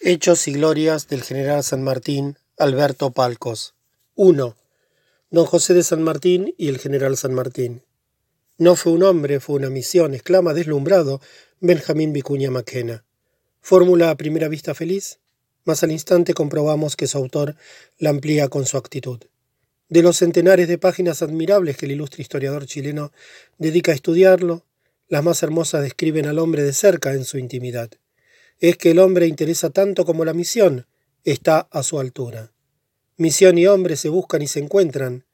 Hechos y glorias del general San Martín, Alberto Palcos. 1. Don José de San Martín y el general San Martín. No fue un hombre, fue una misión, exclama deslumbrado Benjamín Vicuña Maquena. Fórmula a primera vista feliz, mas al instante comprobamos que su autor la amplía con su actitud. De los centenares de páginas admirables que el ilustre historiador chileno dedica a estudiarlo, las más hermosas describen al hombre de cerca en su intimidad es que el hombre interesa tanto como la misión está a su altura. Misión y hombre se buscan y se encuentran.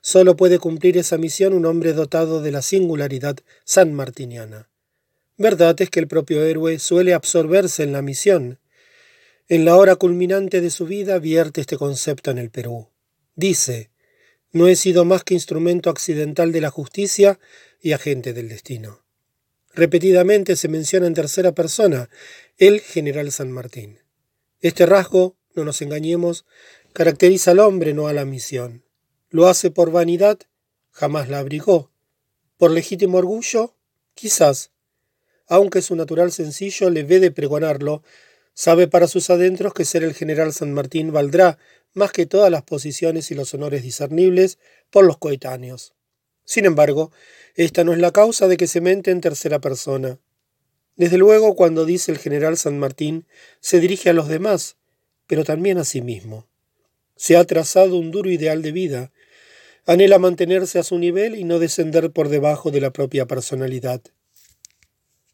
Solo puede cumplir esa misión un hombre dotado de la singularidad sanmartiniana. Verdad es que el propio héroe suele absorberse en la misión. En la hora culminante de su vida vierte este concepto en el Perú. Dice, no he sido más que instrumento accidental de la justicia y agente del destino. Repetidamente se menciona en tercera persona el general San Martín. Este rasgo, no nos engañemos, caracteriza al hombre, no a la misión. Lo hace por vanidad, jamás la abrigó. Por legítimo orgullo, quizás. Aunque su natural sencillo le ve de pregonarlo, sabe para sus adentros que ser el general San Martín valdrá más que todas las posiciones y los honores discernibles por los coetáneos. Sin embargo, esta no es la causa de que se mente en tercera persona. Desde luego, cuando dice el general San Martín, se dirige a los demás, pero también a sí mismo. Se ha trazado un duro ideal de vida, anhela mantenerse a su nivel y no descender por debajo de la propia personalidad.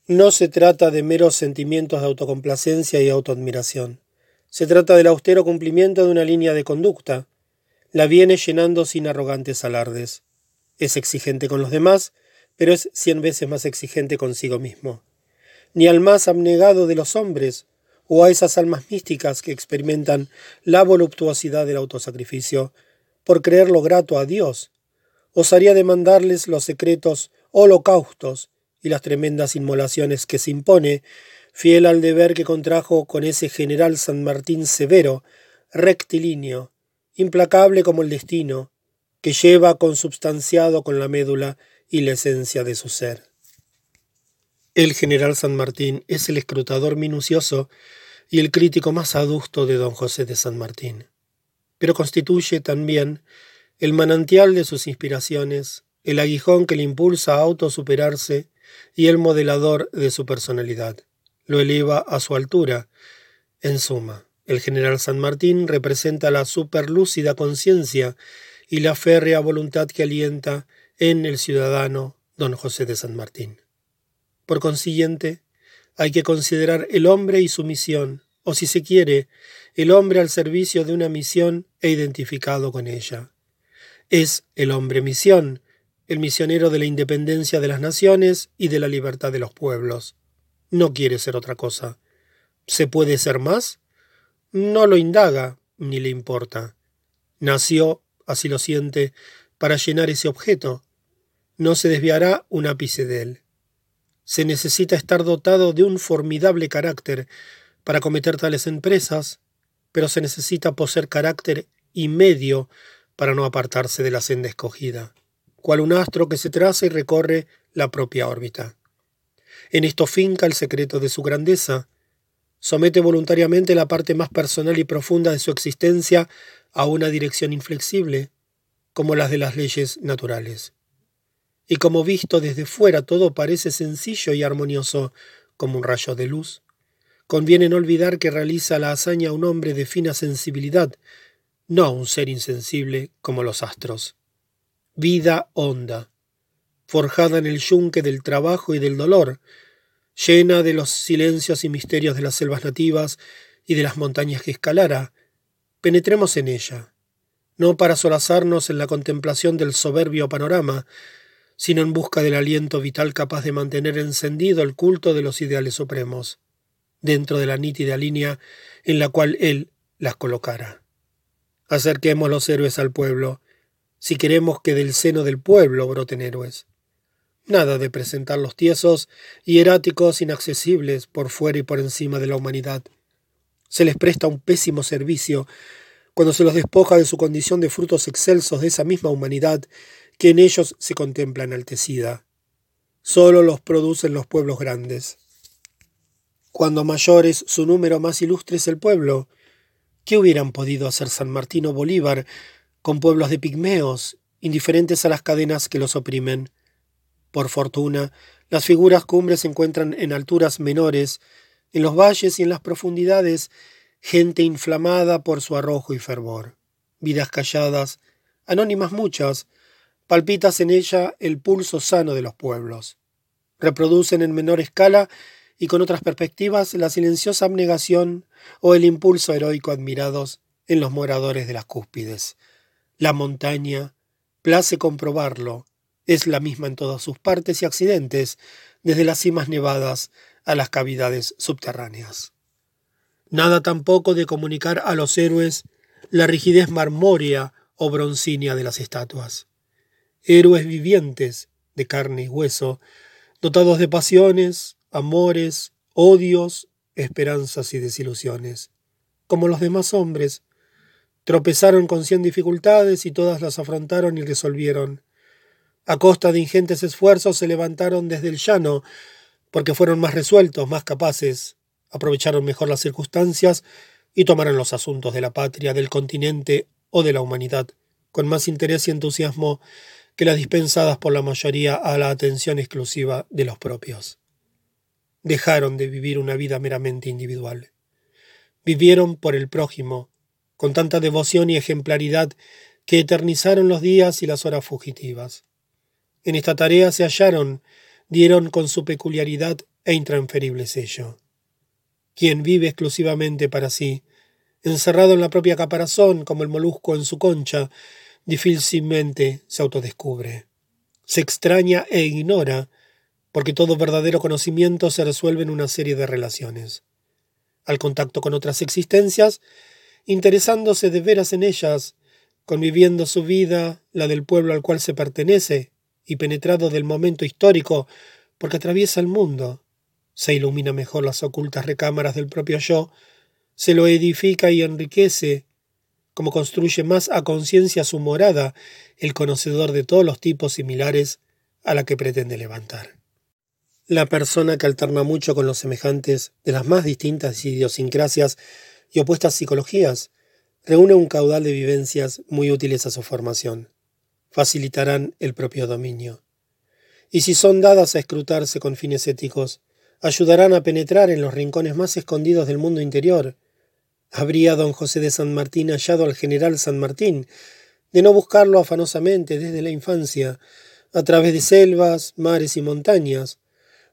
No se trata de meros sentimientos de autocomplacencia y autoadmiración. Se trata del austero cumplimiento de una línea de conducta. La viene llenando sin arrogantes alardes. Es exigente con los demás, pero es cien veces más exigente consigo mismo ni al más abnegado de los hombres, o a esas almas místicas que experimentan la voluptuosidad del autosacrificio, por creerlo grato a Dios, osaría demandarles los secretos holocaustos y las tremendas inmolaciones que se impone, fiel al deber que contrajo con ese general San Martín severo, rectilíneo, implacable como el destino, que lleva consubstanciado con la médula y la esencia de su ser. El general San Martín es el escrutador minucioso y el crítico más adusto de don José de San Martín, pero constituye también el manantial de sus inspiraciones, el aguijón que le impulsa a autosuperarse y el modelador de su personalidad. Lo eleva a su altura. En suma, el general San Martín representa la superlúcida conciencia y la férrea voluntad que alienta en el ciudadano don José de San Martín. Por consiguiente, hay que considerar el hombre y su misión, o si se quiere, el hombre al servicio de una misión e identificado con ella. Es el hombre misión, el misionero de la independencia de las naciones y de la libertad de los pueblos. No quiere ser otra cosa. ¿Se puede ser más? No lo indaga, ni le importa. Nació, así lo siente, para llenar ese objeto. No se desviará un ápice de él. Se necesita estar dotado de un formidable carácter para cometer tales empresas, pero se necesita poseer carácter y medio para no apartarse de la senda escogida, cual un astro que se traza y recorre la propia órbita. En esto finca el secreto de su grandeza, somete voluntariamente la parte más personal y profunda de su existencia a una dirección inflexible, como las de las leyes naturales y como visto desde fuera todo parece sencillo y armonioso como un rayo de luz, conviene no olvidar que realiza la hazaña un hombre de fina sensibilidad, no un ser insensible como los astros. Vida honda, forjada en el yunque del trabajo y del dolor, llena de los silencios y misterios de las selvas nativas y de las montañas que escalara, penetremos en ella, no para solazarnos en la contemplación del soberbio panorama, sino en busca del aliento vital capaz de mantener encendido el culto de los ideales supremos, dentro de la nítida línea en la cual él las colocara. Acerquemos los héroes al pueblo, si queremos que del seno del pueblo broten héroes. Nada de presentar los tiesos y eráticos inaccesibles por fuera y por encima de la humanidad. Se les presta un pésimo servicio cuando se los despoja de su condición de frutos excelsos de esa misma humanidad que en ellos se contempla enaltecida. Solo los producen los pueblos grandes. Cuando mayor es su número, más ilustre es el pueblo. ¿Qué hubieran podido hacer San Martín o Bolívar con pueblos de pigmeos, indiferentes a las cadenas que los oprimen? Por fortuna, las figuras cumbres se encuentran en alturas menores, en los valles y en las profundidades, gente inflamada por su arrojo y fervor. Vidas calladas, anónimas muchas, palpitas en ella el pulso sano de los pueblos. Reproducen en menor escala y con otras perspectivas la silenciosa abnegación o el impulso heroico admirados en los moradores de las cúspides. La montaña, place comprobarlo, es la misma en todas sus partes y accidentes, desde las cimas nevadas a las cavidades subterráneas. Nada tampoco de comunicar a los héroes la rigidez marmórea o broncínea de las estatuas. Héroes vivientes, de carne y hueso, dotados de pasiones, amores, odios, esperanzas y desilusiones. Como los demás hombres, tropezaron con cien dificultades y todas las afrontaron y resolvieron. A costa de ingentes esfuerzos se levantaron desde el llano, porque fueron más resueltos, más capaces, aprovecharon mejor las circunstancias y tomaron los asuntos de la patria, del continente o de la humanidad, con más interés y entusiasmo que las dispensadas por la mayoría a la atención exclusiva de los propios dejaron de vivir una vida meramente individual. Vivieron por el prójimo, con tanta devoción y ejemplaridad que eternizaron los días y las horas fugitivas. En esta tarea se hallaron, dieron con su peculiaridad e intransferible sello. Quien vive exclusivamente para sí, encerrado en la propia caparazón como el molusco en su concha, difícilmente se autodescubre. Se extraña e ignora porque todo verdadero conocimiento se resuelve en una serie de relaciones. Al contacto con otras existencias, interesándose de veras en ellas, conviviendo su vida, la del pueblo al cual se pertenece, y penetrado del momento histórico, porque atraviesa el mundo, se ilumina mejor las ocultas recámaras del propio yo, se lo edifica y enriquece, como construye más a conciencia su morada el conocedor de todos los tipos similares a la que pretende levantar. La persona que alterna mucho con los semejantes de las más distintas idiosincrasias y opuestas psicologías reúne un caudal de vivencias muy útiles a su formación. Facilitarán el propio dominio. Y si son dadas a escrutarse con fines éticos, ayudarán a penetrar en los rincones más escondidos del mundo interior. Habría don José de San Martín hallado al general San Martín, de no buscarlo afanosamente desde la infancia, a través de selvas, mares y montañas,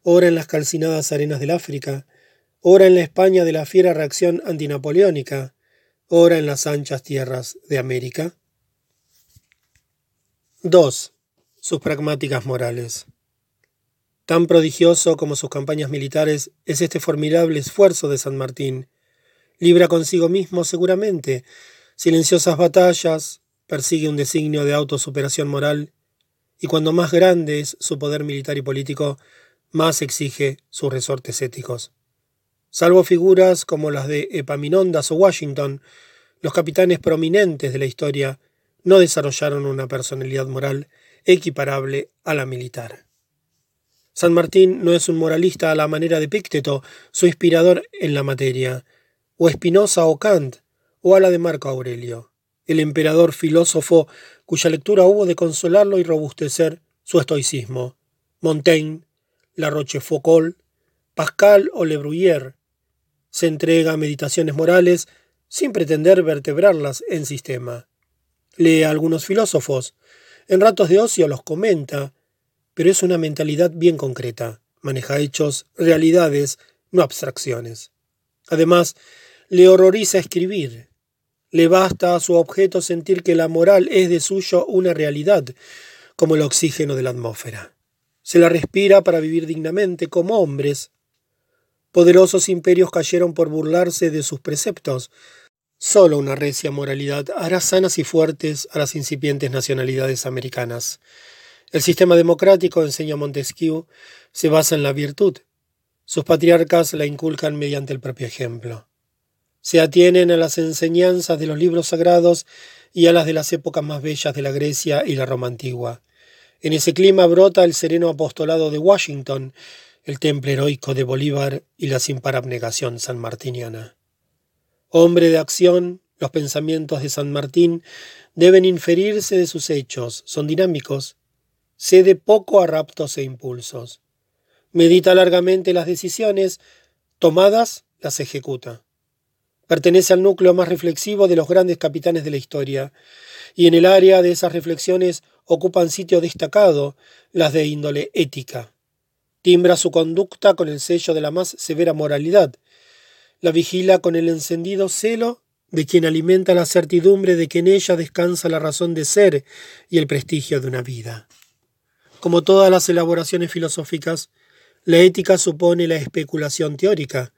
ora en las calcinadas arenas del África, ora en la España de la fiera reacción antinapoleónica, ora en las anchas tierras de América. 2. Sus pragmáticas morales. Tan prodigioso como sus campañas militares es este formidable esfuerzo de San Martín. Libra consigo mismo seguramente silenciosas batallas, persigue un designio de autosuperación moral, y cuando más grande es su poder militar y político, más exige sus resortes éticos. Salvo figuras como las de Epaminondas o Washington, los capitanes prominentes de la historia no desarrollaron una personalidad moral equiparable a la militar. San Martín no es un moralista a la manera de Pícteto, su inspirador en la materia, o Espinosa o Kant, o a la de Marco Aurelio, el emperador filósofo cuya lectura hubo de consolarlo y robustecer su estoicismo. Montaigne, la Rochefoucauld, Pascal o Le Bruyère. Se entrega a meditaciones morales sin pretender vertebrarlas en sistema. Lee a algunos filósofos, en ratos de ocio los comenta, pero es una mentalidad bien concreta, maneja hechos, realidades, no abstracciones. Además, le horroriza escribir. Le basta a su objeto sentir que la moral es de suyo una realidad, como el oxígeno de la atmósfera se la respira para vivir dignamente como hombres. Poderosos imperios cayeron por burlarse de sus preceptos. Solo una recia moralidad hará sanas y fuertes a las incipientes nacionalidades americanas. El sistema democrático, enseña Montesquieu, se basa en la virtud. Sus patriarcas la inculcan mediante el propio ejemplo. Se atienen a las enseñanzas de los libros sagrados y a las de las épocas más bellas de la Grecia y la Roma antigua. En ese clima brota el sereno apostolado de Washington, el temple heroico de Bolívar y la sin par abnegación sanmartiniana. Hombre de acción, los pensamientos de San Martín deben inferirse de sus hechos, son dinámicos, cede poco a raptos e impulsos. Medita largamente las decisiones, tomadas las ejecuta. Pertenece al núcleo más reflexivo de los grandes capitanes de la historia, y en el área de esas reflexiones ocupan sitio destacado las de índole ética. Timbra su conducta con el sello de la más severa moralidad, la vigila con el encendido celo de quien alimenta la certidumbre de que en ella descansa la razón de ser y el prestigio de una vida. Como todas las elaboraciones filosóficas, la ética supone la especulación teórica.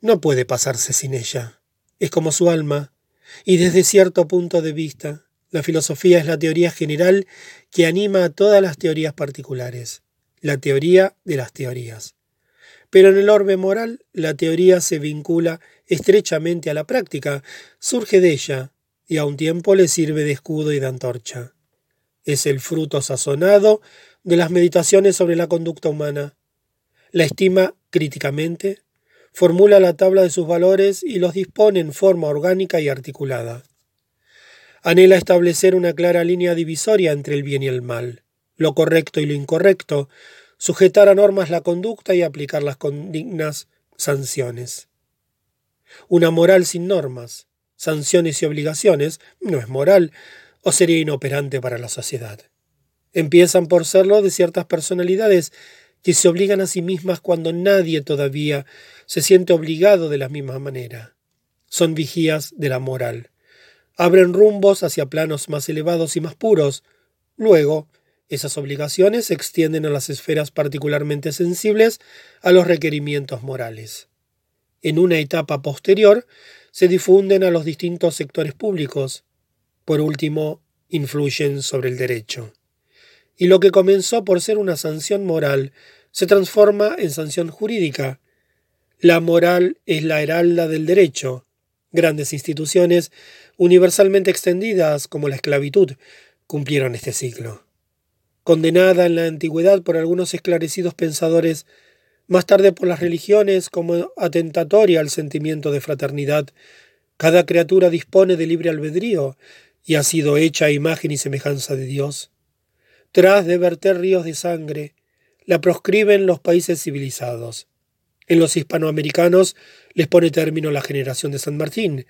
No puede pasarse sin ella. Es como su alma, y desde cierto punto de vista, la filosofía es la teoría general que anima a todas las teorías particulares, la teoría de las teorías. Pero en el orbe moral, la teoría se vincula estrechamente a la práctica, surge de ella, y a un tiempo le sirve de escudo y de antorcha. Es el fruto sazonado de las meditaciones sobre la conducta humana. La estima críticamente, formula la tabla de sus valores y los dispone en forma orgánica y articulada. Anhela establecer una clara línea divisoria entre el bien y el mal, lo correcto y lo incorrecto, sujetar a normas la conducta y aplicar las condignas sanciones. Una moral sin normas, sanciones y obligaciones no es moral o sería inoperante para la sociedad. Empiezan por serlo de ciertas personalidades que se obligan a sí mismas cuando nadie todavía se siente obligado de la misma manera. Son vigías de la moral. Abren rumbos hacia planos más elevados y más puros. Luego, esas obligaciones se extienden a las esferas particularmente sensibles a los requerimientos morales. En una etapa posterior, se difunden a los distintos sectores públicos. Por último, influyen sobre el derecho. Y lo que comenzó por ser una sanción moral se transforma en sanción jurídica. La moral es la heralda del derecho. Grandes instituciones, universalmente extendidas como la esclavitud, cumplieron este ciclo condenada en la antigüedad por algunos esclarecidos pensadores, más tarde por las religiones como atentatoria al sentimiento de fraternidad. Cada criatura dispone de libre albedrío y ha sido hecha imagen y semejanza de Dios. Tras de verter ríos de sangre, la proscriben los países civilizados. En los hispanoamericanos les pone término la generación de San Martín.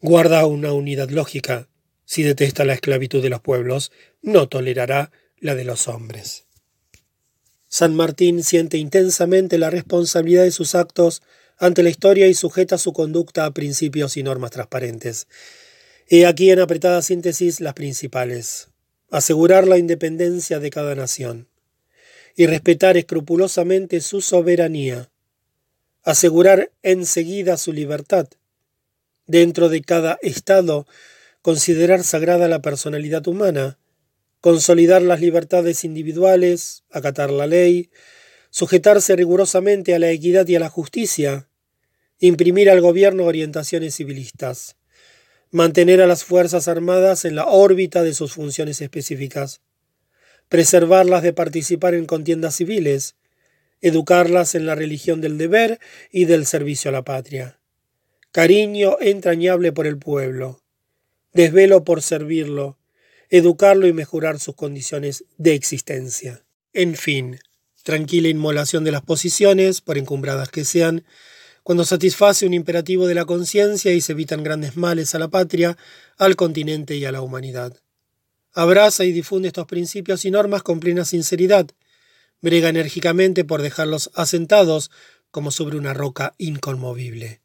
Guarda una unidad lógica. Si detesta la esclavitud de los pueblos, no tolerará la de los hombres. San Martín siente intensamente la responsabilidad de sus actos ante la historia y sujeta su conducta a principios y normas transparentes. He aquí en apretada síntesis las principales. Asegurar la independencia de cada nación y respetar escrupulosamente su soberanía. Asegurar enseguida su libertad. Dentro de cada Estado, considerar sagrada la personalidad humana consolidar las libertades individuales, acatar la ley, sujetarse rigurosamente a la equidad y a la justicia, imprimir al gobierno orientaciones civilistas, mantener a las Fuerzas Armadas en la órbita de sus funciones específicas, preservarlas de participar en contiendas civiles, educarlas en la religión del deber y del servicio a la patria, cariño entrañable por el pueblo, desvelo por servirlo, educarlo y mejorar sus condiciones de existencia. En fin, tranquila inmolación de las posiciones, por encumbradas que sean, cuando satisface un imperativo de la conciencia y se evitan grandes males a la patria, al continente y a la humanidad. Abraza y difunde estos principios y normas con plena sinceridad. Brega enérgicamente por dejarlos asentados como sobre una roca inconmovible.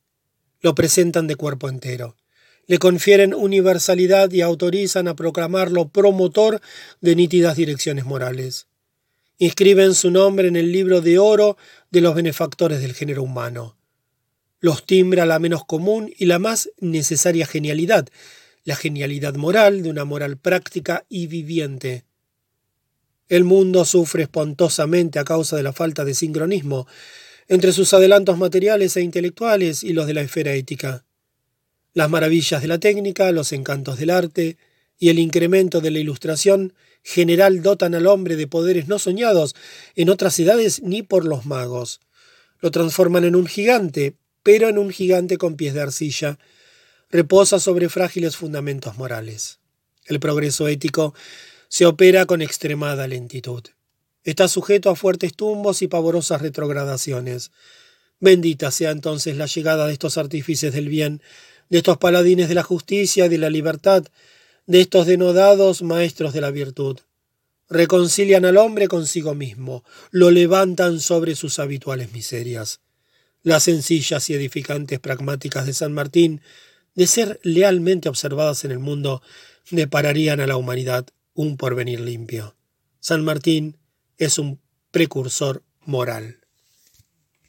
Lo presentan de cuerpo entero le confieren universalidad y autorizan a proclamarlo promotor de nítidas direcciones morales. Inscriben su nombre en el libro de oro de los benefactores del género humano. Los timbra la menos común y la más necesaria genialidad, la genialidad moral de una moral práctica y viviente. El mundo sufre espontosamente a causa de la falta de sincronismo entre sus adelantos materiales e intelectuales y los de la esfera ética las maravillas de la técnica, los encantos del arte y el incremento de la ilustración general dotan al hombre de poderes no soñados en otras edades ni por los magos. Lo transforman en un gigante, pero en un gigante con pies de arcilla. Reposa sobre frágiles fundamentos morales. El progreso ético se opera con extremada lentitud. Está sujeto a fuertes tumbos y pavorosas retrogradaciones. Bendita sea entonces la llegada de estos artífices del bien, de estos paladines de la justicia y de la libertad, de estos denodados maestros de la virtud. Reconcilian al hombre consigo mismo, lo levantan sobre sus habituales miserias. Las sencillas y edificantes pragmáticas de San Martín, de ser lealmente observadas en el mundo, depararían a la humanidad un porvenir limpio. San Martín es un precursor moral.